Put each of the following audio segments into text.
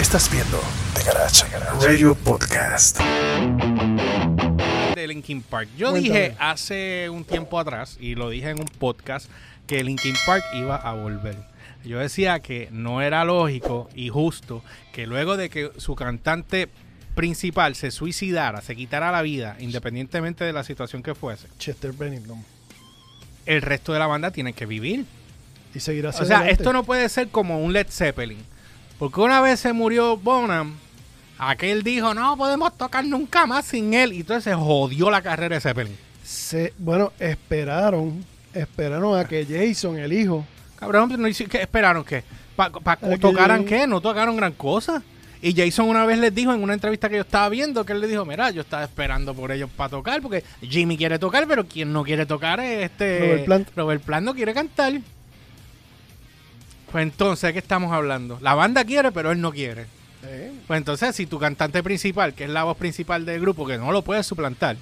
Estás viendo The Garage Radio Podcast. de Linkin Park. Yo Cuéntame. dije hace un tiempo atrás, y lo dije en un podcast, que Linkin Park iba a volver. Yo decía que no era lógico y justo que luego de que su cantante principal se suicidara, se quitara la vida, independientemente de la situación que fuese, Chester Bennington. el resto de la banda tiene que vivir. Y seguirá O sea, esto no puede ser como un Led Zeppelin. Porque una vez se murió Bonham, aquel dijo, no podemos tocar nunca más sin él. Y entonces se jodió la carrera de Zeppelin. Se, bueno, esperaron, esperaron a que Jason, el hijo, Cabrón, no ¿qué esperaron que pa, pa- Para que tocaran qué? No tocaron gran cosa. Y Jason una vez les dijo en una entrevista que yo estaba viendo que él le dijo, mira, yo estaba esperando por ellos para tocar porque Jimmy quiere tocar, pero quien no quiere tocar es este Robert Plant. Robert Plant no quiere cantar. Pues entonces, ¿de qué estamos hablando? La banda quiere, pero él no quiere. eh, Pues entonces, si tu cantante principal, que es la voz principal del grupo, que no lo puedes suplantar,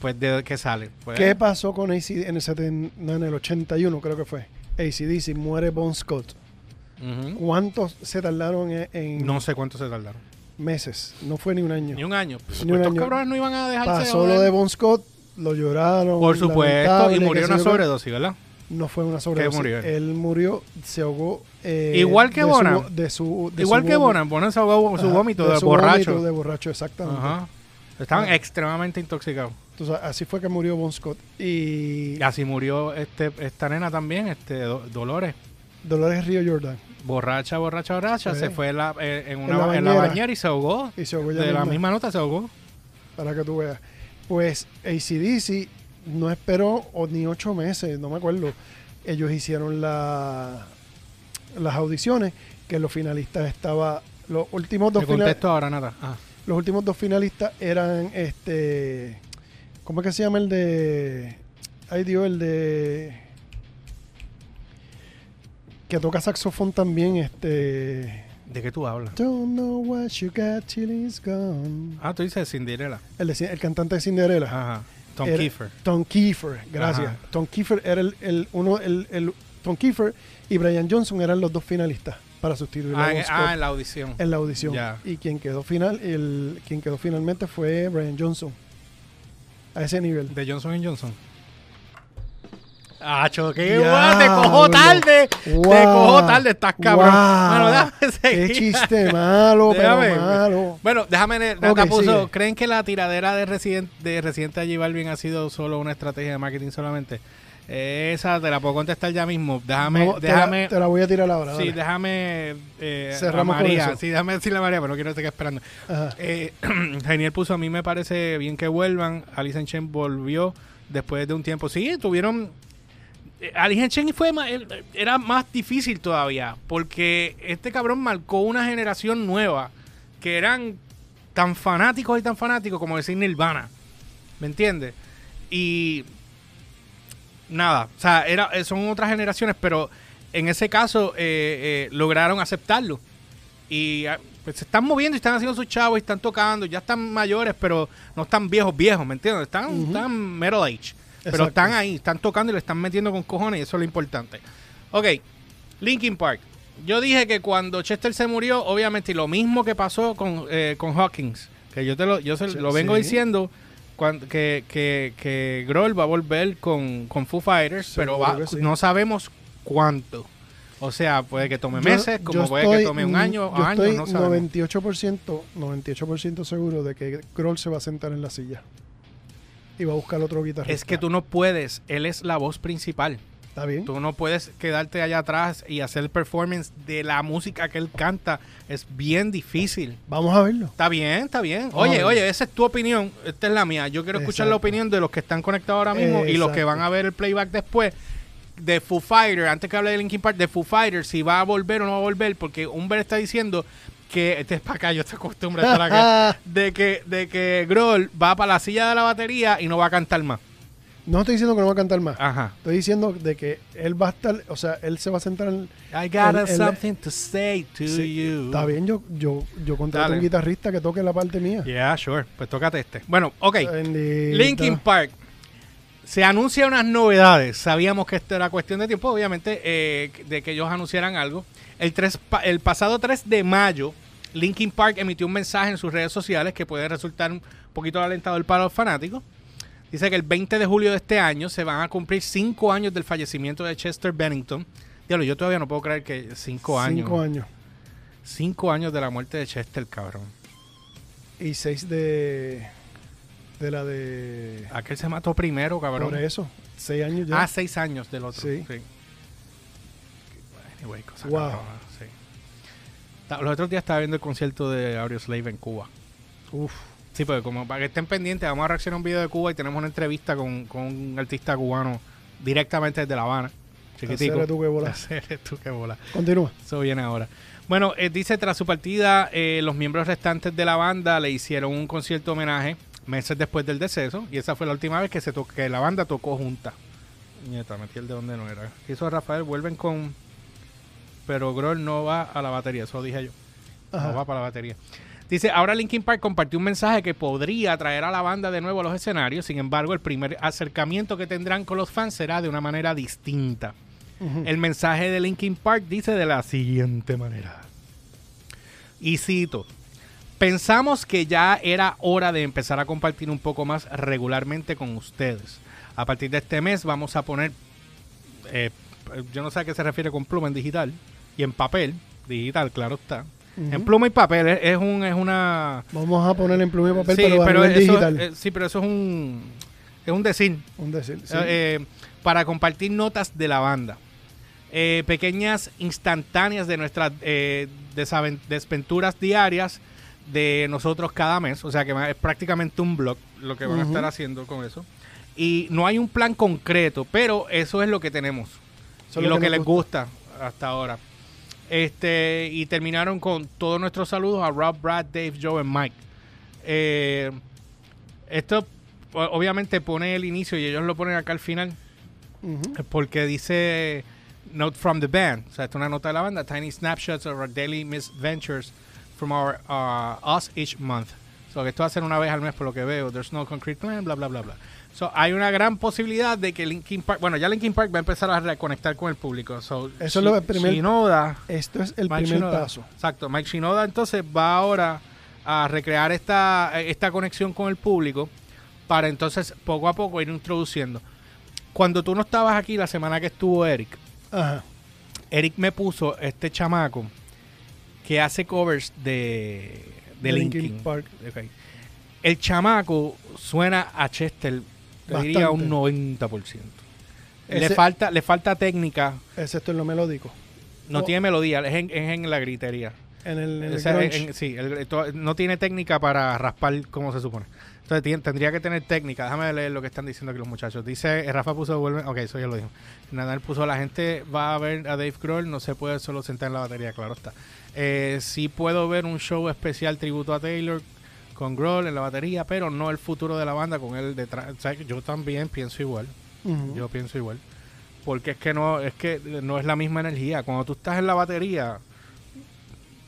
pues ¿de qué sale? Pues, ¿qué pasó con ACD en el, no, en el 81, creo que fue? ACDC, muere Bon Scott. ¿Cuántos se tardaron en, en No sé cuánto se tardaron. meses? No fue ni un año. Ni un año. Pues, Ni un estos año. cabrones no iban a dejarse Pasó joder. lo de Bon Scott, lo lloraron. Por supuesto, y murió una sobredosis, ¿verdad? No fue una sobredosis. murió él? Murió, se ahogó. eh, Igual que de su- Bonham. de su, de Igual su que. Bonham, Bonham se ahogó su vómito de, su borracho. vómito de borracho, exactamente. Ajá. Estaban Ajá. extremadamente intoxicados. Entonces, así fue que murió Bon Scott. Y Y así murió este, esta nena también, este Do- Dolores. Dolores Río Jordan. Borracha, borracha, borracha. Sí. Se fue en la, eh, en, una, En la en la bañera. y se ahogó. Y se ahogó ella De la misma nota se ahogó. Para que tú veas. Pues ACDC no esperó o ni ocho meses, no me acuerdo. Ellos hicieron la, las audiciones, que los finalistas estaba los últimos dos finalistas ahora, nada. Ah. los últimos dos finalistas eran este ¿cómo es que se llama el de ay Dios el de que toca saxofón también este ¿De qué tú hablas? Don't know what you got till it's gone Ah, tú dices Cinderella. el, de- el cantante de Cinderella Ajá. Tom Era- Kiefer. Tom Kiefer gracias Ajá. Tom Kiefer era el, el uno el, el- Tom Kiefer y Brian Johnson eran los dos finalistas para sustituir a Ah, Bon en, Scott ah, en la audición. en la audición. Y quien quedó final, el quien quedó finalmente fue Brian Johnson. A ese nivel. De Johnson Johnson. Qué Diablo. guay, te cojo tarde. Te Wow. cojo tarde, estás cabrón. Wow. Bueno, déjame Qué chiste malo, Déjame. pero malo. Bueno, déjame, Nata puso, sigue. ¿creen que la tiradera de Resident, de Residente allí Balvin ha sido solo una estrategia de marketing solamente? Esa te la puedo contestar ya mismo. Déjame, te, la, déjame, te la voy a tirar ahora. sí, dale. déjame eh, a Cerramos con María. eso. Sí, déjame decirle a María, pero no quiero estar esperando. Eh, puso, a mí me parece bien que vuelvan. Alice in Chains volvió después de un tiempo. Sí, tuvieron... in Chains fue más- era más difícil todavía, porque este cabrón marcó una generación nueva que eran tan fanáticos y tan fanáticos como decir Nirvana. ¿Me entiendes? Y nada, o sea, era, eh, son otras generaciones, pero en ese caso eh, eh, lograron aceptarlo. Y ah, pues, se están moviendo y están haciendo sus chavos y están tocando, ya están mayores, pero no están viejos, middle ¿me entiendes? Están, están middle age. Pero Exacto. están ahí, están tocando y le están metiendo con cojones y eso es lo importante. Ok, Linkin Park. Yo dije que cuando Chester se murió, obviamente, y lo mismo que pasó con, eh, con Hawkins, que yo te lo, yo se- lo vengo sí. diciendo, que, que, que Grohl va a volver con, con Foo Fighters, pero va- sí. no sabemos cuánto. O sea, puede que tome Yo- meses, como yo puede que tome un año, yo años, estoy no sabemos. 98%, 98% seguro de que Kroll se va a sentar en la silla. Y va a buscar otro guitarrista. Es que tú no puedes, él es la voz principal. Está bien. Tú no puedes quedarte allá atrás y hacer performance de la música que él canta. Es bien difícil. Vamos a verlo. Está bien, está bien. Vamos Oye, oye, esa es tu opinión. Esta es la mía. Yo quiero escuchar la opinión de los que están conectados ahora mismo y los que van a ver el playback después. De Foo Fighter, antes que hable de Linkin Park, de Foo Fighter, si va a volver o no va a volver, porque Humber está diciendo que, este es para acá, yo te acostumbro a estar acá, de que, de que Grohl va para la silla de la batería y no va a cantar más. No estoy diciendo que no va a cantar más. Ajá. Estoy diciendo de que él va a estar, o sea, él se va a sentar en... I got something to say to Sí, you. Está bien, yo, yo, yo contrato Dale. un guitarrista que toque la parte mía. Yeah, sure. Pues tócate este. Bueno, ok. Linkin Park. se anuncian unas novedades. Sabíamos que esto era cuestión de tiempo, obviamente, eh, de que ellos anunciaran algo. El, 3, pa- el pasado 3 de mayo, Linkin Park emitió un mensaje en sus redes sociales que puede resultar un poquito alentador para los fanáticos. Dice que el 20 de julio de este año se van a cumplir 5 años del fallecimiento de Chester Bennington. Diablo, yo todavía no puedo creer que 5 años. Cinco años. 5 años de la muerte de Chester, cabrón. Y seis de. De la de. Aquel se mató primero, cabrón. Por eso. Seis años ya. Ah, 6 años del otro. Sí. Anyway, cosa Wow. sí. Los otros días estaba viendo el concierto de Audioslave en Cuba. Uf. Sí, porque como para que estén pendientes, vamos a reaccionar a un video de Cuba y tenemos una entrevista con, con un artista cubano directamente desde La Habana. Chiquitico. Tú que bola. Tú que bola. Continúa. Eso viene ahora. Bueno, eh, dice, tras su partida, eh, los miembros restantes de la banda le hicieron un concierto homenaje meses después del deceso. Y esa fue la última vez que, se to- que la banda tocó junta. Nieta, metí el de donde no era. ¿Qué hizo Rafael? Vuelven con... Pero Grohl no va a la batería, eso dije yo. Ajá. No va para la batería. Dice, ahora Linkin Park compartió un mensaje que podría traer a la banda de nuevo a los escenarios. Sin embargo, el primer acercamiento que tendrán con los fans será de una manera distinta. El mensaje de Linkin Park dice de la siguiente manera. Y cito. Pensamos que ya era hora de empezar a compartir un poco más regularmente con ustedes. A partir de este mes vamos a poner, eh, yo no sé a qué se refiere con pluma en digital y en papel, digital, claro está. En pluma y papel es, es un, es una... Vamos a poner en pluma y papel, Sí, pero, pero eso, digital. eh, sí, pero eso es un, es un decir. un decir. sí. Eh, eh, para compartir notas de la banda. Eh, pequeñas instantáneas de nuestras desventuras diarias de nosotros cada mes. O sea que es prácticamente un blog lo que van a estar haciendo con eso. Y no hay un plan concreto, pero eso es lo que tenemos. Eso y lo que, les gusta hasta ahora. Este, y terminaron con todos nuestros saludos a Rob, Brad, Dave, Joe y Mike. Eh, esto obviamente pone el inicio y ellos lo ponen acá al final porque dice Note from the band. O sea, esta es una nota de la banda. Tiny snapshots of our daily misadventures from our uh, us each month. So, que esto va a ser una vez al mes por lo que veo. There's no concrete plan, bla, bla, bla, bla. So, hay una gran posibilidad de que Linkin Park... Bueno, ya Linkin Park va a empezar a reconectar con el público. So, Eso es lo primer- Shinoda... Esto es el Mike primer Shinoda. paso. Exacto. Mike Shinoda entonces va ahora a recrear esta, esta conexión con el público para entonces poco a poco ir introduciendo. Cuando tú no estabas aquí la semana que estuvo Eric, Ajá. Eric me puso este chamaco que hace covers de, de Linkin Linkin. Park. El chamaco suena a Chester, te diría un 90%. Le Ese- falta, le falta técnica, Excepto en lo melódico. no Oh. tiene melodía, es en, es en la gritería. En el, en el sea, en- sí, el- no tiene técnica para raspar como se supone. Entonces tendría que tener técnica. Déjame leer lo que están diciendo aquí los muchachos. Dice, Rafa puso, vuelve, ok, eso ya lo dijo. Nadal puso, la gente va a ver a Dave Grohl, no se puede solo sentar en la batería, claro está. Eh, sí puedo ver un show especial tributo a Taylor con Grohl en la batería, pero no el futuro de la banda con él detrás. O sea, yo también pienso igual. Yo pienso igual. Porque es que no, es que no es la misma energía. Cuando tú estás en la batería,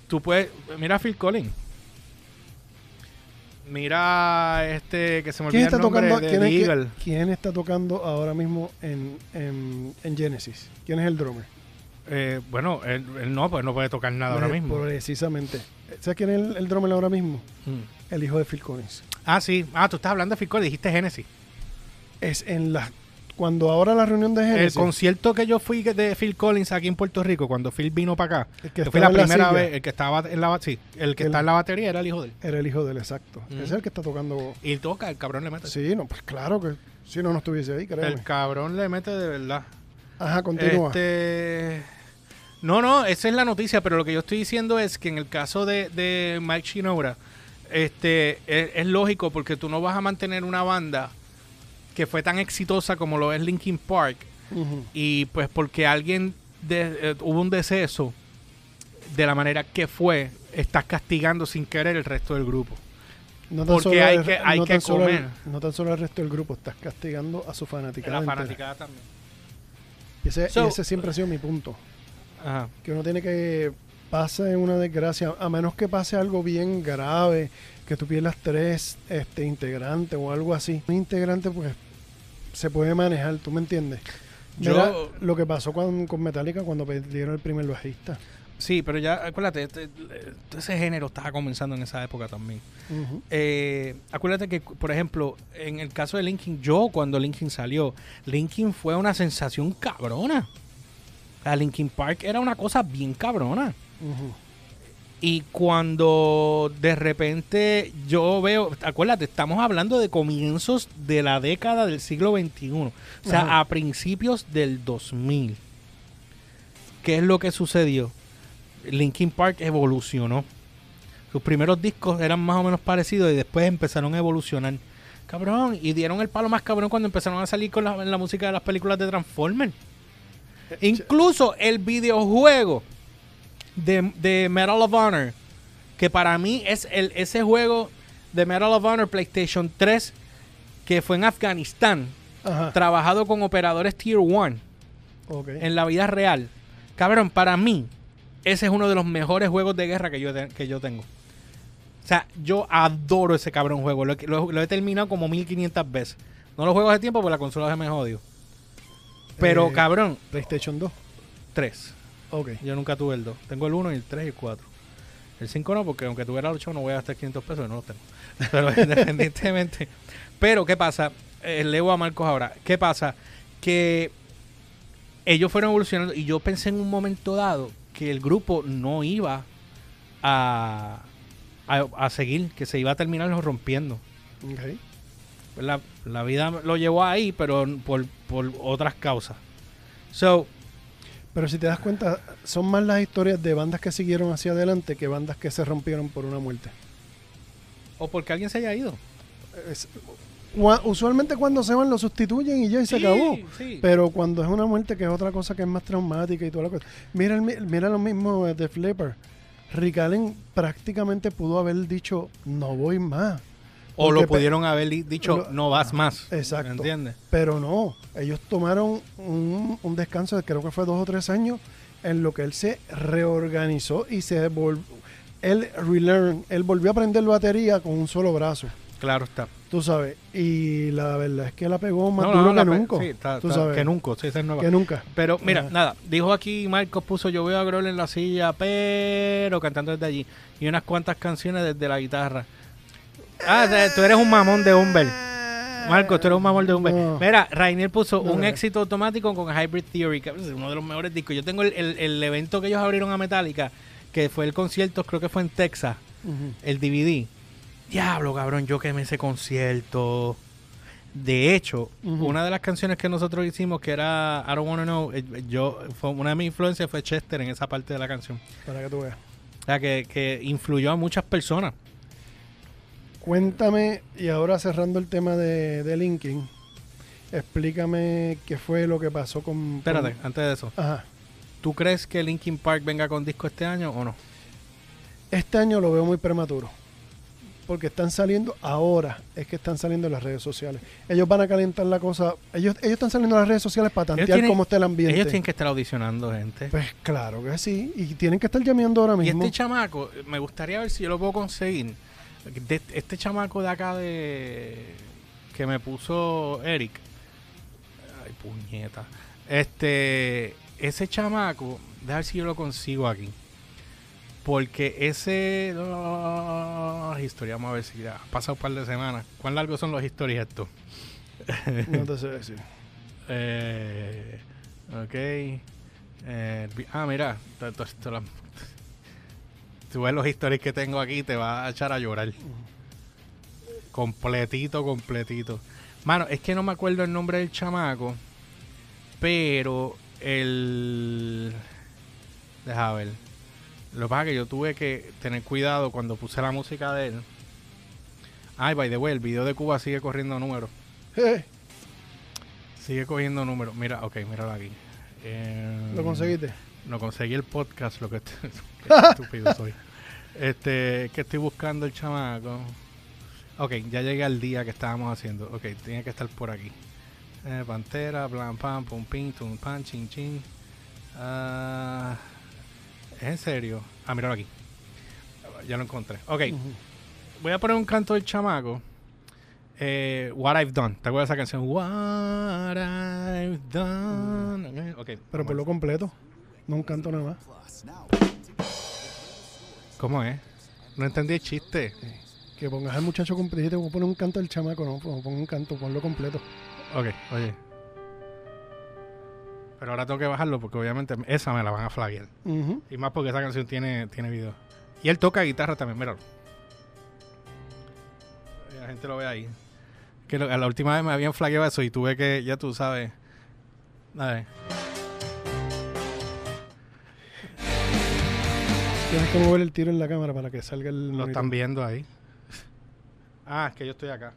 tú puedes. Mira a Phil Collins. Mira este que se me ¿Quién olvida está el nombre tocando? de ¿quién, es Eagle. quién está tocando ahora mismo en, en, en Genesis? ¿Quién es el drummer? Eh, bueno, él, él no, pues no puede tocar nada ahora Pues, mismo. Precisamente. ¿Sabes quién es el, el drummer ahora mismo? Mm. El hijo de Phil Collins. Ah, sí. Ah, tú estás hablando de Phil Collins, dijiste Genesis. Es en la cuando ahora la reunión de El Genesis. concierto que yo fui de Phil Collins aquí en Puerto Rico, cuando Phil vino para acá, el que que fue la primera vez, el que estaba en la sí, el que El- está en la batería era el hijo de él. Era el hijo del exacto. Mm. Es el que está tocando. Y toca, el cabrón le mete. Sí, no, pues claro que si no, no estuviese ahí, créeme. el cabrón le mete de verdad. Ajá, continúa. Este. No, no, esa es la noticia, pero lo que yo estoy diciendo es que en el caso de, de Mike Shinoda, este, es, es lógico porque tú no vas a mantener una banda que fue tan exitosa como lo es Linkin Park y pues porque alguien de- eh, hubo un deceso de la manera que fue, estás castigando sin querer el resto del grupo. No porque hay el- que- hay no que el- comer. no tan solo el resto del grupo, estás castigando a su fanática. La fanaticada también. Ese, So- ese siempre ha sido mi punto. Ajá. Que uno tiene que pase una desgracia, a menos que pase algo bien grave, que tú pierdas tres este, integrantes o algo así. Un integrante, pues, se puede manejar, ¿tú me entiendes? Yo- lo que pasó con, con Metallica cuando perdieron el primer bajista. Sí, pero ya, acuérdate, este- ese género estaba comenzando en esa época también. Eh, acuérdate que, por ejemplo, en el caso de Linkin, yo cuando Linkin salió, Linkin fue una sensación cabrona. Sea, Linkin Park era una cosa bien cabrona. Y cuando de repente yo veo, acuérdate, estamos hablando de comienzos de la década del siglo XXI, o sea, Ajá. a principios del 2000. ¿Qué es lo que sucedió? Linkin Park evolucionó. Sus primeros discos eran más o menos parecidos y después empezaron a evolucionar. Cabrón, y dieron el palo más cabrón cuando empezaron a salir con la, la música de las películas de Transformers. Incluso el videojuego de, de Medal of Honor, que para mí es el, ese juego de Medal of Honor PlayStation 3 que fue en Afganistán, Ajá. trabajado con operadores Tier 1 Ok. en la vida real. Cabrón, para mí, ese es uno de los mejores juegos de guerra que yo, te- que yo tengo. O sea, yo adoro ese cabrón juego. Lo, he- lo- lo he terminado como 1500 veces. No lo juego hace tiempo porque la consola se me jodió. Pero, Eh, cabrón, PlayStation 2. 3. Ok. Yo nunca tuve el 2. Tengo el 1 y el 3 y el 4. El 5 no, porque aunque tuviera el 8 no voy a gastar 500 pesos y no los tengo. Pero independientemente. Pero, ¿qué pasa? Eh, leo a Marcos ahora. ¿Qué pasa? Que ellos fueron evolucionando y yo pensé en un momento dado que el grupo no iba a, a, a seguir, que se iba a terminar rompiendo. Ok. La, la vida lo llevó ahí, pero por, por otras causas. So, Pero si te das cuenta, son más las historias de bandas que siguieron hacia adelante que bandas que se rompieron por una muerte. o porque alguien se haya ido. Es- usualmente cuando se van lo sustituyen y ya y se Sí, acabó. sí. Pero cuando es una muerte que es otra cosa que es más traumática y toda la cosa. Mira, el mi- mira lo mismo de Flipper. Rick Allen prácticamente pudo haber dicho no voy más. O lo Porque pe- pudieron haber dicho, lo- no vas más. Exacto. ¿Me entiendes? Pero no, ellos tomaron un, un descanso de creo que fue dos o tres años en lo que él se reorganizó y se volvió, él relearn, él volvió a aprender batería con un solo brazo, Claro está. tú sabes, y la verdad es que la pegó más No, duro no, que la nunca, sí, está- tú está- sabes, que nunca, sí, esa es nueva. que nunca. Pero mira, Ajá. nada, dijo aquí Marcos puso yo veo a Grohl en la silla, pero cantando desde allí. Y unas cuantas canciones desde la guitarra. Ah, o sea, tú eres un mamón de Humber. Marcos, tú eres un mamón de Humber. No. Mira, Rainier puso No, un no. éxito automático con Hybrid Theory, que es uno de los mejores discos. Yo tengo el, el- el evento que ellos abrieron a Metallica, que fue el concierto, creo que fue en Texas. El DVD. Diablo, cabrón, yo quemé ese concierto. De hecho, una de las canciones que nosotros hicimos, que era I Don't Wanna Know, eh, yo, fue, una de mis influencias fue Chester en esa parte de la canción. Para que tú veas. O sea, que, que influyó a muchas personas. Cuéntame, y ahora cerrando el tema de, de Linkin, explícame qué fue lo que pasó con... Espérate, con- antes de eso. Ajá. ¿Tú crees que Linkin Park venga con disco este año o no? Este año lo veo muy prematuro. Porque están saliendo ahora, es que están saliendo en las redes sociales. Ellos van a calentar la cosa. Ellos, ellos están saliendo en las redes sociales para tantear tienen- cómo está el ambiente. Ellos tienen que estar audicionando gente. Pues claro que sí. Y tienen que estar llameando ahora y mismo. este chamaco, me gustaría ver si yo lo puedo conseguir. De- este chamaco de acá de que me puso Eric. Ay, puñeta. Este, ese chamaco, déjame ver si yo lo consigo aquí. Porque ese ah, historia, vamos a ver si ya ha pasado un par de semanas. ¿Cuán largos son los historias estos? No te sé decir. Eh, ok. Eh, ah, mira. Tú ves los stories que tengo aquí te va a echar a llorar. Completito, completito. Mano, es que no me acuerdo el nombre del chamaco. Pero el. Deja ver. Lo que pasa es que yo tuve que tener cuidado cuando puse la música de él. Ay, by the way, el video de Cuba sigue corriendo números. Sigue cogiendo números. Mira, ok, míralo aquí. Eh, ¿Lo conseguiste? No conseguí el podcast, lo que qué estúpido soy. Este, que estoy buscando el chamaco. Ok, ya llegué al día que estábamos haciendo. Ok, tiene que estar por aquí. Eh, pantera, plan, pam, pum, ping, tum, pan, chin, chin. Ah, ¿Es en serio? Ah, míralo aquí. Ya lo encontré. Ok, voy a poner un canto del chamaco. eh, What I've Done. ¿Te acuerdas de esa canción? What I've Done. Ok, Pero vamos. por lo completo. No un canto nada más. ¿Cómo es? No entendí el chiste. Que pongas al muchacho completo. Dijiste, voy a poner un canto del chamaco. No, pon pon un canto, ponlo completo. Ok, oye. Pero ahora tengo que bajarlo porque obviamente esa me la van a flaguear. Y más porque esa canción tiene, tiene video. Y él toca guitarra también, míralo. La gente lo ve ahí. Que lo- la última vez me habían flagueado eso y tuve que, ya tú sabes. A ver. Tienes que mover el tiro en la cámara para que salga el. Lo monitor. están viendo ahí. Ah, es que yo estoy acá.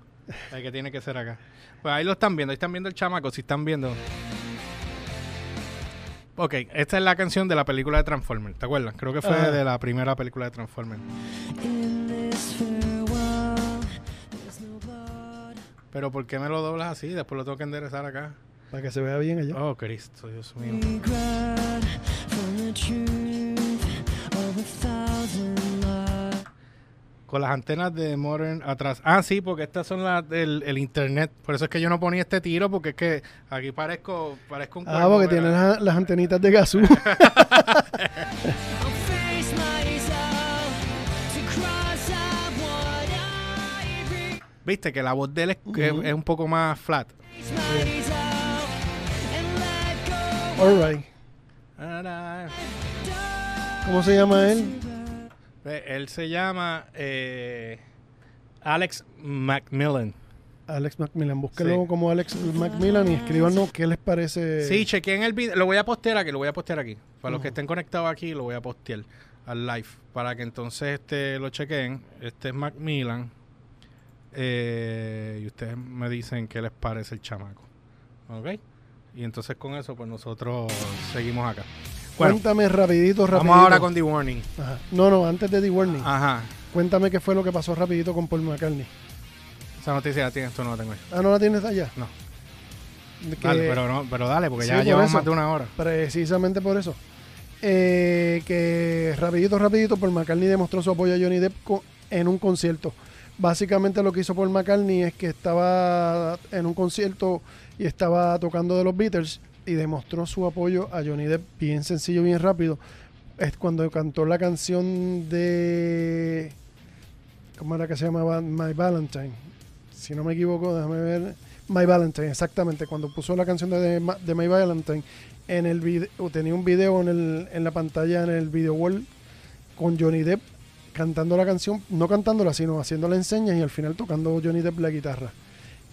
El que tiene que ser acá. Pues ahí lo están viendo, ahí están viendo el chamaco, si están viendo. Ok, esta es la canción de la película de Transformers, ¿te acuerdas? Creo que fue Ah. de la primera película de Transformers. Pero ¿por qué me lo doblas así? Después lo tengo que enderezar acá. Para que se vea bien allá. Oh, Cristo, Dios mío. Con las antenas de Modern atrás. Ah, sí, porque estas son las del el internet. Por eso es que yo no ponía este tiro, porque es que aquí parezco, parezco un Ah, porque ¿verdad? tiene las, las antenitas de gasú. Viste que la voz de él es, Ujú. es un poco más flat. and let go. ¿Cómo se llama él? Él se llama eh, Alex Macmillan. Alex Macmillan. Búsquelo Sí. como Alex Macmillan y escríbanos qué les parece. Sí, chequeen el video. Lo voy a postear aquí, lo voy a postear aquí. Para los que estén conectados aquí, lo voy a postear al live. Para que entonces este lo chequen. Este es Macmillan. Eh, y ustedes me dicen qué les parece el chamaco. ¿Ok? Y entonces con eso, pues nosotros seguimos acá. Bueno, Cuéntame rapidito, rapidito. vamos ahora con The Warning. Ajá. No, no, antes de The Warning. Ajá. Cuéntame qué fue lo que pasó rapidito con Paul McCartney. Esa noticia la tienes, tú no la tengo yo. Ah, ¿no la tienes allá? No. Que- Dale, pero, no, pero dale, porque Sí, ya por llevamos eso. más de una hora. Precisamente por eso. Eh, que rapidito, rapidito, Paul McCartney demostró su apoyo a Johnny Depp en un concierto. Básicamente lo que hizo Paul McCartney es que estaba en un concierto y estaba tocando de los Beatles y demostró su apoyo a Johnny Depp bien sencillo, bien rápido. Es cuando cantó la canción de... ¿Cómo era que se llamaba? My Valentine. Si no me equivoco, déjame ver. My Valentine, exactamente. Cuando puso la canción de, My Valentine, en el video, tenía un video en, el, en la pantalla, en el video wall, con Johnny Depp cantando la canción, no cantándola, sino haciéndola en señas y al final tocando Johnny Depp la guitarra.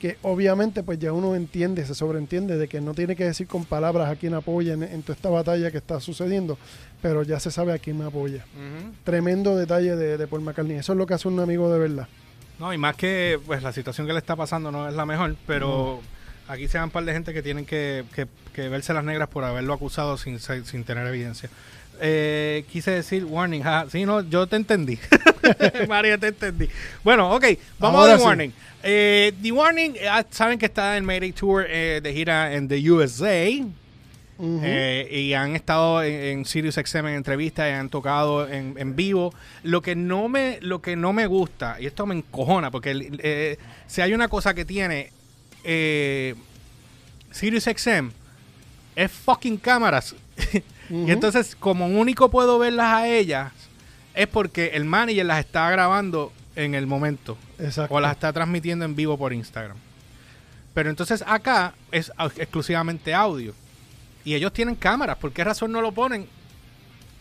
Que obviamente pues ya uno entiende, se sobreentiende de que no tiene que decir con palabras a quién apoya en, en toda esta batalla que está sucediendo, pero ya se sabe a quién me apoya. Tremendo detalle de, de Paul McCartney. Eso es lo que hace un amigo de verdad. No, y más que pues la situación que le está pasando no es la mejor, pero aquí se dan un par de gente que tienen que, que, que verse las negras por haberlo acusado sin, sin tener evidencia. Eh, quise decir warning, ja, sí, no, yo te entendí. María, te entendí. Bueno, ok, vamos Ahora a The sí. Warning. Eh, The Warning, eh, saben que está en Mayday Tour eh, de gira en the USA. Eh, y han estado en, en Sirius XM en entrevistas y han tocado en, en vivo. Lo que no me lo que no me gusta, y esto me encojona, porque eh, si hay una cosa que tiene eh, Sirius XM, es fucking cámaras. Y entonces, como único puedo verlas a ellas, es porque el manager las está grabando en el momento. Exacto. O las está transmitiendo en vivo por Instagram. Pero entonces acá es exclusivamente audio. Y ellos tienen cámaras. ¿Por qué razón no lo ponen?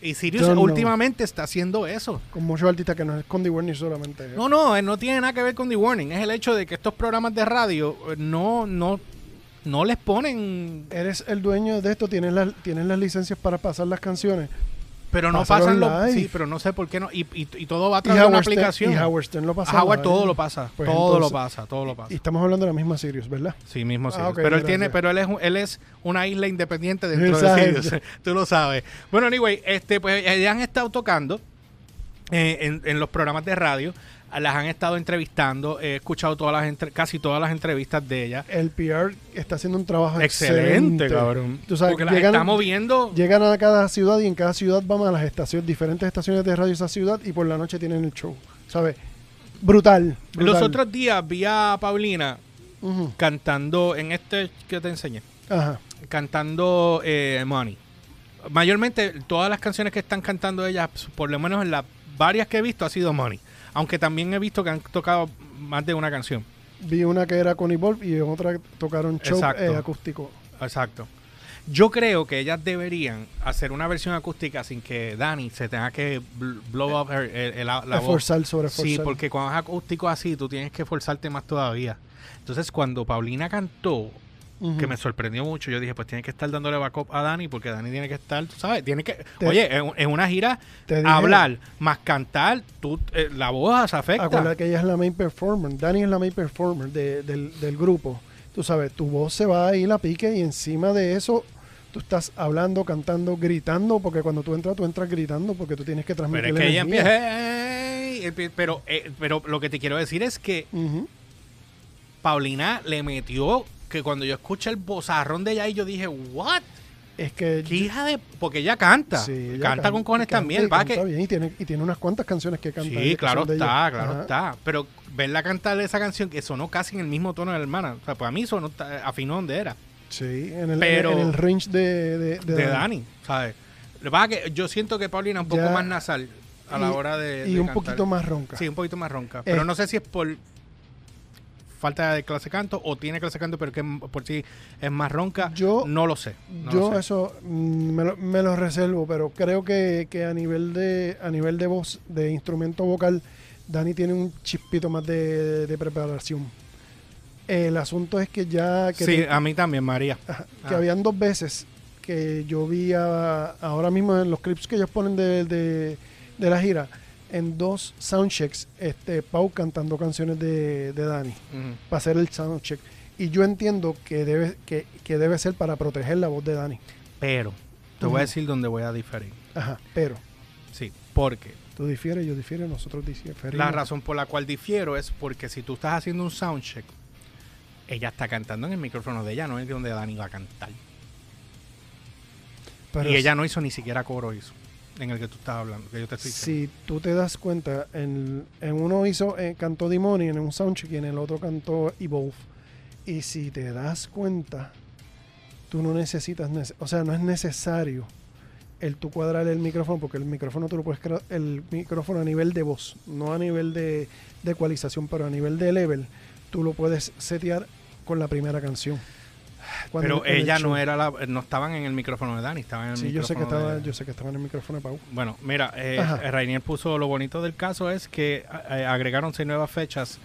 Y Sirius no. últimamente está haciendo eso. Con muchos artistas que no es con The Warning solamente. No, no, eh, no tiene nada que ver con The Warning. Es el hecho de que estos programas de radio eh, no, no, no les ponen... Eres el dueño de esto, tienes las, tienes las licencias para pasar las canciones. Pero no pasan los... Sí, pero no sé por qué no. Y, y- y todo va a través de una Stern, aplicación. y Howard Stern lo pasa. Howard todo lo pasa. Pues todo lo pasa, todo lo pasa. Y estamos hablando de la misma Sirius, ¿verdad? Sí, mismo Ah, Sirius. pero él gracias. tiene, pero él es él es una isla independiente dentro Exacto. de Sirius. Tú lo sabes. Bueno, anyway, este, pues ellas han estado tocando eh, en, en los programas de radio. Las han estado entrevistando. He escuchado todas las entre- casi todas las entrevistas de ella. El PR está haciendo un trabajo Excelente, excelente. cabrón. Tú sabes, Porque las llegan- está moviendo. Llegan a cada ciudad y en cada ciudad van a las estaciones, diferentes estaciones de radio de esa ciudad y por la noche tienen el show. ¿Sabes? Brutal. brutal. Los otros días vi a Paulina cantando en este que te enseñé, Ajá. cantando eh, Money. Mayormente todas las canciones que están cantando ellas, por lo menos en las varias que he visto, ha sido Money. Aunque también he visto que han tocado más de una canción. Vi una que era con Evolve y en otra tocaron choke Exacto. eh, acústico. Exacto. Yo creo que ellas deberían hacer una versión acústica sin que Dani se tenga que bl- blow up her- el- el- la, la voz. Sobre esforzar. Sí, porque cuando es acústico así, tú tienes que esforzarte más todavía. Entonces, cuando Paulina cantó, Que me sorprendió mucho, yo dije, pues tiene que estar dándole backup a Dani, porque Dani tiene que estar, tú sabes, tiene que... Te- oye, en, en una gira, Te dije- hablar más cantar, tú, eh, la voz se afecta. Acuérdate que ella es la main performer. Dani es la main performer de- del, del grupo. Tú sabes, tu voz se va a ir a pique y encima de eso tú estás hablando, cantando, gritando, porque cuando tú entras, tú entras gritando porque tú tienes que pero transmitir es que ella empieza... Pero, eh, pero lo que te quiero decir es que. Paulina le metió que cuando yo escuché el bozarrón de ella y yo dije, ¿what? Es que... ¿Qué hija de...? Porque ella canta. Sí, ella canta con cojones también. va que, bien, y, tiene, y tiene unas cuantas canciones que canta. Sí, claro está, claro Ajá. está. Pero verla cantar esa canción que sonó casi en el mismo tono de la hermana. O sea, pues a mí sonó afinó donde era. Sí, en el, Pero- en el range de, de, De, Dani, ¿sabes? Lo que pasa es que yo siento que Paulina es un poco Ya. más nasal a la Y- hora de. Y de un cantar. poquito más ronca. Sí, un poquito más ronca. Pero Eh. no sé si es por falta de clase canto o tiene clase canto, pero que por sí es más ronca. Yo- no lo sé. no Yo lo sé. eso mm, me lo, me lo reservo, pero creo que, que a nivel de a nivel de voz, de instrumento vocal, Dani tiene un chispito más de, de preparación. El asunto es que ya que, Sí, te- a mí también, María. ajá, que ah. habían dos veces que yo vi a- ahora mismo en los clips que ellos ponen de, de, de la gira, en dos soundchecks, este Pau cantando canciones de, de Dani para hacer el soundcheck. Y yo entiendo que debe, que, que debe ser para proteger la voz de Dani. Pero te voy a decir dónde voy a diferir. Ajá, pero Sí, porque tú difieres, yo difiero, nosotros diferimos. La razón por la cual difiero es porque si tú estás haciendo un soundcheck, ella está cantando en el micrófono de ella, no es donde Dani va a cantar. Pero y ella no hizo ni siquiera coro hizo en el que tú estás hablando, que yo te estoy diciendo. si tú te das cuenta, en, uno hizo eh, cantó Dimoni en un soundcheck y en el otro cantó Evolve. Y si te das cuenta, tú no necesitas, nece- o sea, no es necesario el tú cuadrar el micrófono, porque el micrófono tú lo puedes el micrófono a nivel de voz, no a nivel de, de ecualización, pero a nivel de level, tú lo puedes setear con la primera canción. Cuando Pero el ella no era la, no estaban en el micrófono de Dani, estaban en el Sí, yo sé que micrófono estaba, de- yo sé que estaba en el micrófono de Pau. Bueno, mira, eh, eh, Rainier puso lo bonito del caso es que eh, agregaron seis nuevas fechas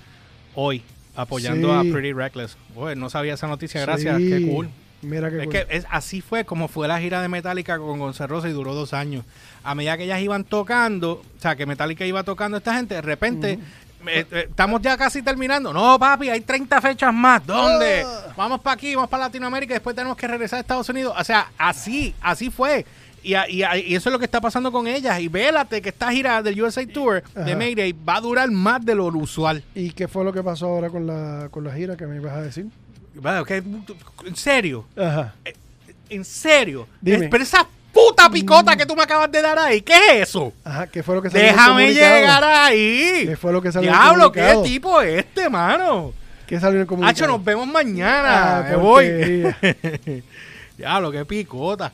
hoy apoyando Sí. a Pretty Reckless. Uy, no sabía esa noticia, gracias, Sí, qué cool. Mira qué Es cool. que es, así fue como fue la gira de Metallica con Roses y duró dos años. A medida que ellas iban tocando, o sea, que Metallica iba tocando a esta gente, de repente, eh, eh, estamos ya casi terminando. No, papi, hay 30 fechas más. ¿Dónde? Ah. Vamos para aquí, vamos para Latinoamérica y después tenemos que regresar a Estados Unidos. O sea, así, así fue. Y, y y eso es lo que está pasando con ellas. Y vélate que esta gira del USA Tour de. Mayday va a durar más de lo usual. ¿Y qué fue lo que pasó ahora con la, con la gira que me ibas a decir? Bueno, que- En serio. Ajá. En serio. Dime. Pero puta picota que tú me acabas de dar ahí, ¿qué es eso? Ajá, ¿qué fue lo que salió en el Déjame llegar ahí. ¿Qué fue lo que salió en Diablo, ¿qué tipo es este, mano? ¿Qué salió en el comunicado? Hacho, nos vemos mañana. Ah, me voy. Diablo, qué picota.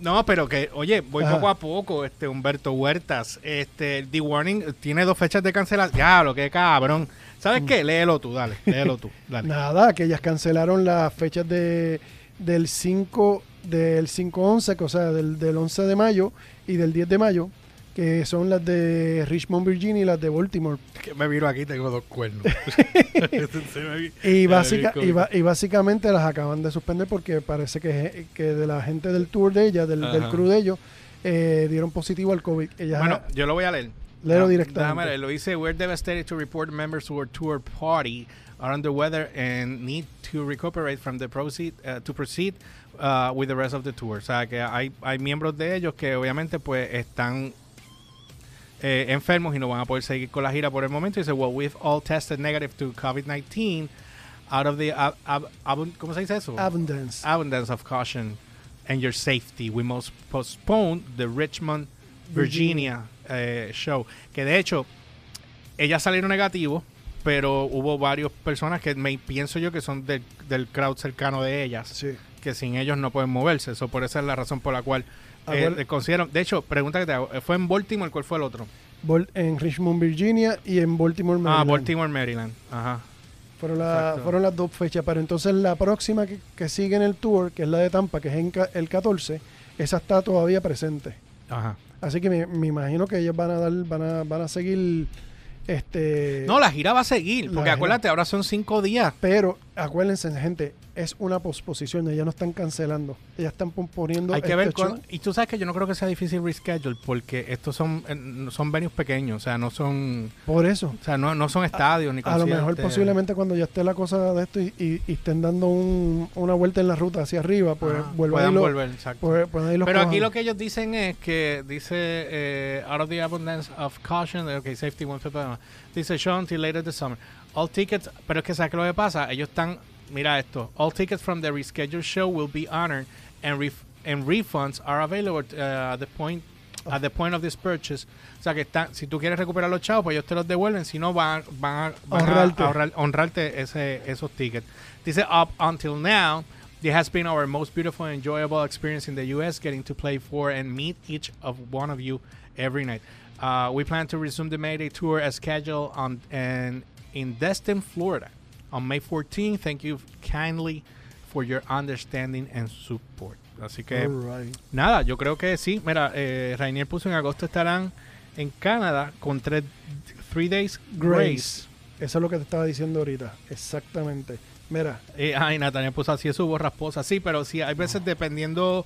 No, pero que, oye, voy Ajá. poco a poco, este Humberto Huertas. Este, The Warning tiene dos fechas de cancelación. Diablo, qué cabrón. ¿Sabes qué? Léelo tú, dale, léelo tú, dale. Nada, que ellas cancelaron las fechas de, del 5 del 5-11, o sea, del, del 11 de mayo y del 10 de mayo, que son las de Richmond, Virginia y las de Baltimore. que me viro aquí, tengo dos cuernos. Y, se básica, me vi y, ba- y básicamente las acaban de suspender porque parece que, que de la gente del tour de ellas, del, del crew de ellos, eh, dieron positivo al COVID. Ellas, Bueno, yo lo voy a leer. Léelo Ah, directamente. leer. Lo dice, we're devastated to report members who are tour party are under weather and need to recuperate from the proceed uh, to proceed uh, with the rest of the tour. O sea, que hay, hay miembros de ellos que obviamente pues están eh, enfermos y no van a poder seguir con la gira por el momento. Y dice, well, we've all tested negative to COVID-19 out of the, ab- ab- abun- ¿cómo se dice eso? Abundance. abundance of caution and your safety, we must postpone the Richmond, Virginia, eh, show. Que de hecho, ellas salieron negativos, pero hubo varias personas que me pienso yo que son del, del crowd cercano de ellas, Sí. que sin ellos no pueden moverse. Eso por esa es la razón por la cual eh, Acuer- eh, consideran. De hecho, pregunta que te hago, ¿fue en Baltimore? ¿Cuál fue el otro? Bol- en Richmond, Virginia y en Baltimore, Ah, Maryland. Baltimore, Maryland. Ajá. Fueron, la- fueron las dos fechas, pero entonces la próxima que, que sigue en el tour, que es la de Tampa, que es en ca- el 14, esa está todavía presente. Ajá. Así que me, me imagino que ellos van a dar, van a, van a seguir este No, la gira va a seguir, porque gira. acuérdate, ahora son cinco días. pero acuérdense, gente, es una posposición, ellas no están cancelando, ellas están poniendo Hay que este ver cuándo- Y tú sabes que yo no creo que sea difícil reschedule, porque estos son, son venues pequeños, o sea, no son, Por eso. o sea, no, no son estadios ni A lo mejor posiblemente cuando ya esté la cosa de esto y, y- y estén dando un- una vuelta en la ruta hacia arriba, pues vuelvan los- volver, exacto. pues- pueden ahí los Pero aquí lo que ellos dicen es que dice eh, out of the abundance of caution, okay, safety one dice show until later this summer. All tickets, pero es que sabes qué lo que pasa, ellos están, mira esto, all tickets from the rescheduled show will be honored and ref- and refunds are available uh, at the point at the point of this purchase. O sea que están, si tú quieres recuperar los chavos, pues ellos te los devuelven, si no van, van, a, van a ahorrar- honrarte ese, esos tickets. Dice up until now, It has been our most beautiful and enjoyable experience in the U.S. getting to play for and meet each of one of you every night. Uh, we plan to resume the Mayday tour as scheduled on and in Destin, Florida, on May 14. Thank you kindly for your understanding and support. Así que nada, yo creo que sí. Mira, eh, Rainier puso en agosto estarán en Canadá con tres, Three Days Grace. Grace. Eso es lo que te estaba diciendo ahorita. Exactamente. Mira, Eh, ay, Natalia puso así es su voz rasposa. Sí, pero sí, hay veces dependiendo.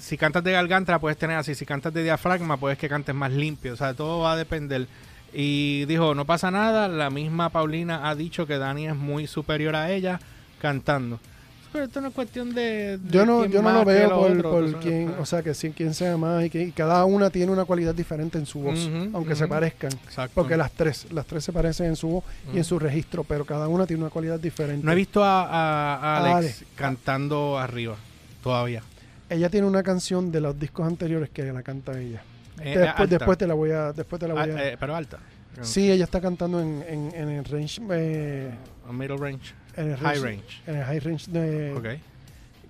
Si cantas de garganta, la puedes tener así. Si cantas de diafragma, puedes que cantes más limpio. O sea, todo va a depender. Y dijo: No pasa nada. La misma Paulina ha dicho que Dani es muy superior a ella cantando. Pero esto no es cuestión de. de yo no, yo no lo veo lo por, otro, quién, o sea, que si quién sea más y que y cada una tiene una cualidad diferente en su voz, aunque se parezcan. Exacto. Porque las tres, las tres se parecen en su voz y en su registro, pero cada una tiene una cualidad diferente. No he visto a, a- a Alex, Alex. cantando arriba todavía. Ella tiene una canción de los discos anteriores que la canta ella. Eh, después, después te la voy a, después te la voy Ah, a. eh, pero alta. sí, ella está cantando en, en, en el range, eh, Middle range. en el High range- en el high range de, Ok.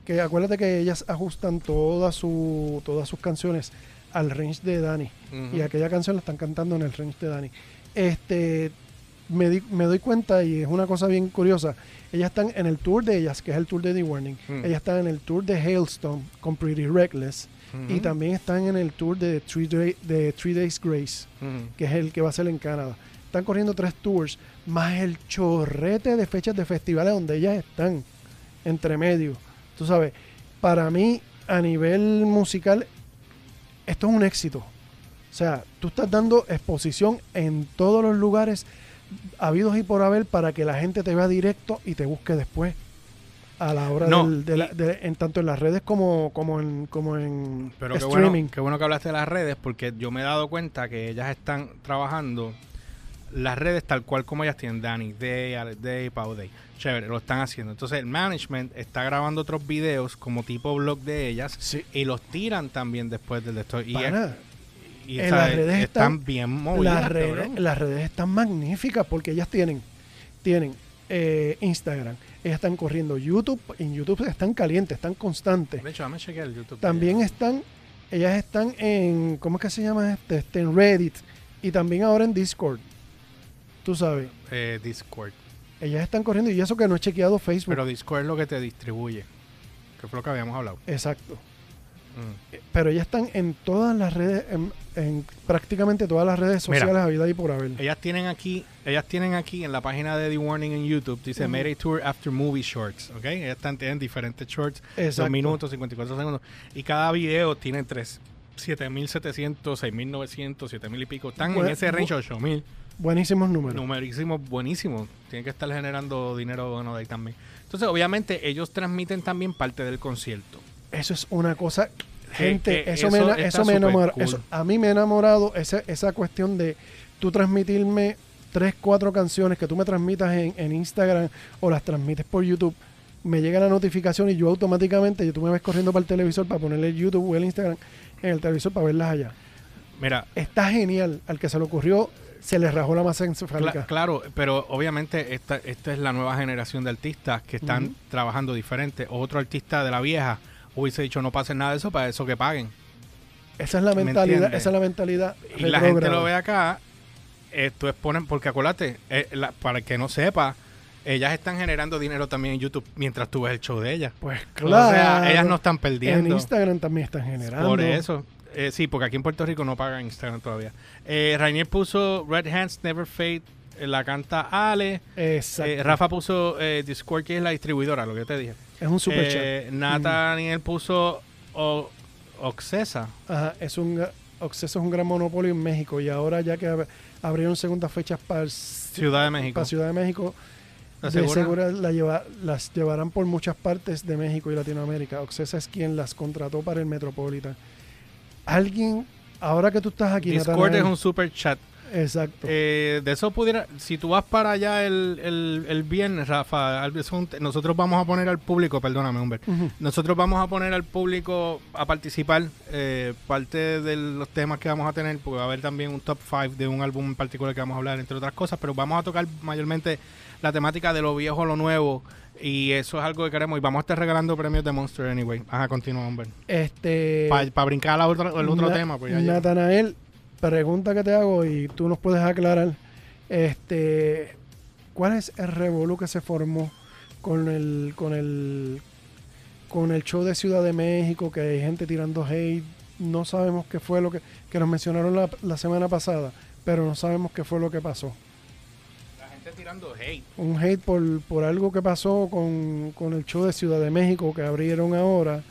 que acuérdate que ellas ajustan toda su, todas sus canciones al range de Dani. Y aquella canción la están cantando en el range de Dani. Este, me, di- me doy cuenta y es una cosa bien curiosa. Ellas están en el tour de ellas, que es el tour de The Warning. Mm. Ellas están en el tour de Hailstone con Pretty Reckless. Y Ujú. también están en el tour de Three, Day- de Three Days Grace, Ujú. que es el que va a ser en Canadá. Están corriendo tres tours, más el chorrete de fechas de festivales donde ellas están, entre medio. Tú sabes, para mí, a nivel musical, esto es un éxito. O sea, tú estás dando exposición en todos los lugares habidos y por haber para que la gente te vea directo y te busque después a la hora No, del- de la- de- en tanto en las redes como, como en como en Pero qué bueno, streaming. qué bueno que hablaste de las redes, porque yo me he dado cuenta que ellas están trabajando las redes tal cual como ellas tienen, Danny Day, Alex Day, Pau Day. Chévere, lo están haciendo. Entonces el management está grabando otros videos como tipo blog de ellas Sí. y los tiran también después del de esto. Y, y, en las redes están, están- bien movidas. las, redes, las redes están magníficas porque ellas tienen tienen eh, Instagram, ellas están corriendo YouTube, en YouTube están calientes, están constantes. De hecho, dame chequear el YouTube. También están, ellas están en, ¿cómo es que se llama este? Este, en Reddit y también ahora en Discord. Tú sabes, Eh, Discord. ellas están corriendo y eso que no he chequeado Facebook. Pero Discord es lo que te distribuye. Que fue lo que habíamos hablado. Exacto. Mm. Eh, Pero ellas están en todas las redes, en, en prácticamente todas las redes Mira. sociales, habidas y por haber. Ellas tienen aquí, ellas tienen aquí en la página de The Warning en YouTube, dice. Mayday Tour After Movie Shorts, ¿ok? Ellas están, tienen diferentes shorts, Exacto. 2 minutos, 54 segundos, y cada video tiene 3, 7700, 6900, 7000 y pico, están Bueno, en ese range bu- 8000, Buenísimos números. numerísimos, buenísimos, tienen que estar generando dinero bueno de ahí también. Entonces, obviamente, ellos transmiten también parte del concierto. Eso es una cosa, gente, eso, eso me, eso me enamora. cool. eso- a mí me ha enamorado esa, esa cuestión de tú transmitirme tres, cuatro canciones que tú me transmitas en, en Instagram o las transmites por YouTube. Me llega la notificación y yo automáticamente, yo tú me ves corriendo para el televisor para ponerle el YouTube o el Instagram en el televisor para verlas allá. Mira, Está genial. Al que se le ocurrió, se le rajó la masa Cla- encefálica. claro, pero obviamente esta, esta es la nueva generación de artistas que están trabajando diferente. Otro artista de la vieja hubiese dicho no pasen nada de eso, para eso que paguen. Esa es la ¿Me mentalidad. entiendes? Esa es la mentalidad. Y la gente lo ve acá, esto es ponen, porque acuérdate, eh, la- para el que no sepa, ellas están generando dinero también en YouTube mientras tú ves el show de ellas. Pues O claro. sea, ellas no están En perdiendo. Instagram también están generando. Por eso. Eh, sí, porque aquí en Puerto Rico no pagan Instagram todavía. Eh, Rainier puso Red Hands Never Fade, eh, la canta Ale. Exacto. Eh, Rafa puso eh, Discord, que es la distribuidora, lo que yo te dije. Es un super Eh, Nathaniel puso o, Oxesa. Ajá, es un Acceso es un gran monopolio en México y ahora ya que ab- abrieron segundas fechas para Ciudad de México. para Ciudad de México, ¿Estás de segura? segura la lleva- las llevarán por muchas partes de México y Latinoamérica. Oxesa es quien las contrató para el Metropolitan. Alguien, ahora que tú estás aquí, Discord es un super chat. Exacto. Eh, de eso pudiera, si tú vas para allá el, el, el viernes, Rafa, nosotros vamos a poner al público, perdóname, Humber, Ujú. nosotros vamos a poner al público a participar eh, parte de los temas que vamos a tener, porque va a haber también un top 5 de un álbum en particular que vamos a hablar, entre otras cosas, pero vamos a tocar mayormente la temática de lo viejo a lo nuevo, y eso es algo que queremos, y vamos a estar regalando premios de Monster anyway. Ajá, continúa, Humber. Este Para brincar al otro, el otro Na- tema, pues ya. Natanael, pregunta que te hago y tú nos puedes aclarar. Este, ¿cuál es el revolú que se formó con el con el con el show de Ciudad de México que hay gente tirando hate? No sabemos qué fue lo que que nos mencionaron la, la semana pasada, pero no sabemos qué fue lo que pasó. La gente tirando hate. Un hate por, por algo que pasó con, con el show de Ciudad de México que abrieron ahora.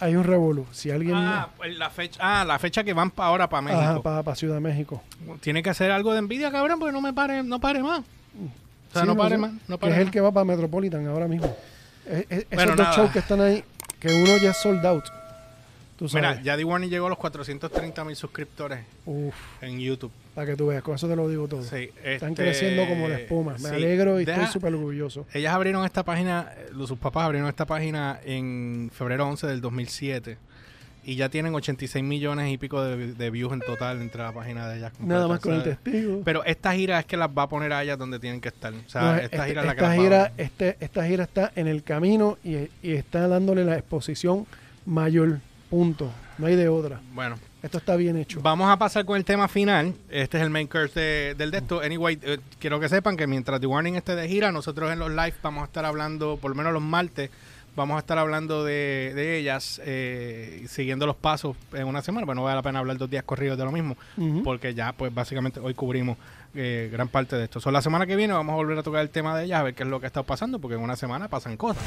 Hay un revolú. Si alguien Ah, pues la fecha, ah, la fecha que van pa ahora para México. para Ciudad de México. Tiene que hacer algo de envidia, cabrón, porque no me pare, no pare más. O sea, Sí, no no pare sé, más. No que pare es el más. que va para Metropolitan ahora mismo. Es- es- Bueno, esos dos nada. shows que están ahí, que uno ya es sold out. Tú sabes. Mira, ya D. Warning llegó a los 430 mil suscriptores Uf, en YouTube. Para que tú veas, con eso te lo digo todo. Sí, Están este, creciendo como la espuma. Me sí. alegro y Deja- estoy súper orgulloso. Ellas abrieron esta página, eh, sus papás abrieron esta página en febrero 11 del 2007 y ya tienen 86 millones y pico de, de views en total entre la página de ellas. Nada más con el testigo. Pero esta gira es que las va a poner a ellas donde tienen que estar. O sea, No, esta este- gira es la que esta las va a gira, poner. este, esta gira está en el camino y, y está dándole la exposición mayor. Punto. No hay de otra. Bueno, Esto está bien hecho. Vamos a pasar con el tema final. Este es el main curse de- del de esto. Anyway, eh, quiero que sepan que mientras The Warning esté de gira, nosotros en los live vamos a estar hablando, por lo menos los martes, vamos a estar hablando de, de ellas, eh, siguiendo los pasos en una semana. Bueno, no vale la pena hablar dos días corridos de lo mismo, porque ya, pues básicamente hoy cubrimos eh, gran parte de esto. So, la semana que viene vamos a volver a tocar el tema de ellas, a ver qué es lo que está pasando, porque en una semana pasan cosas.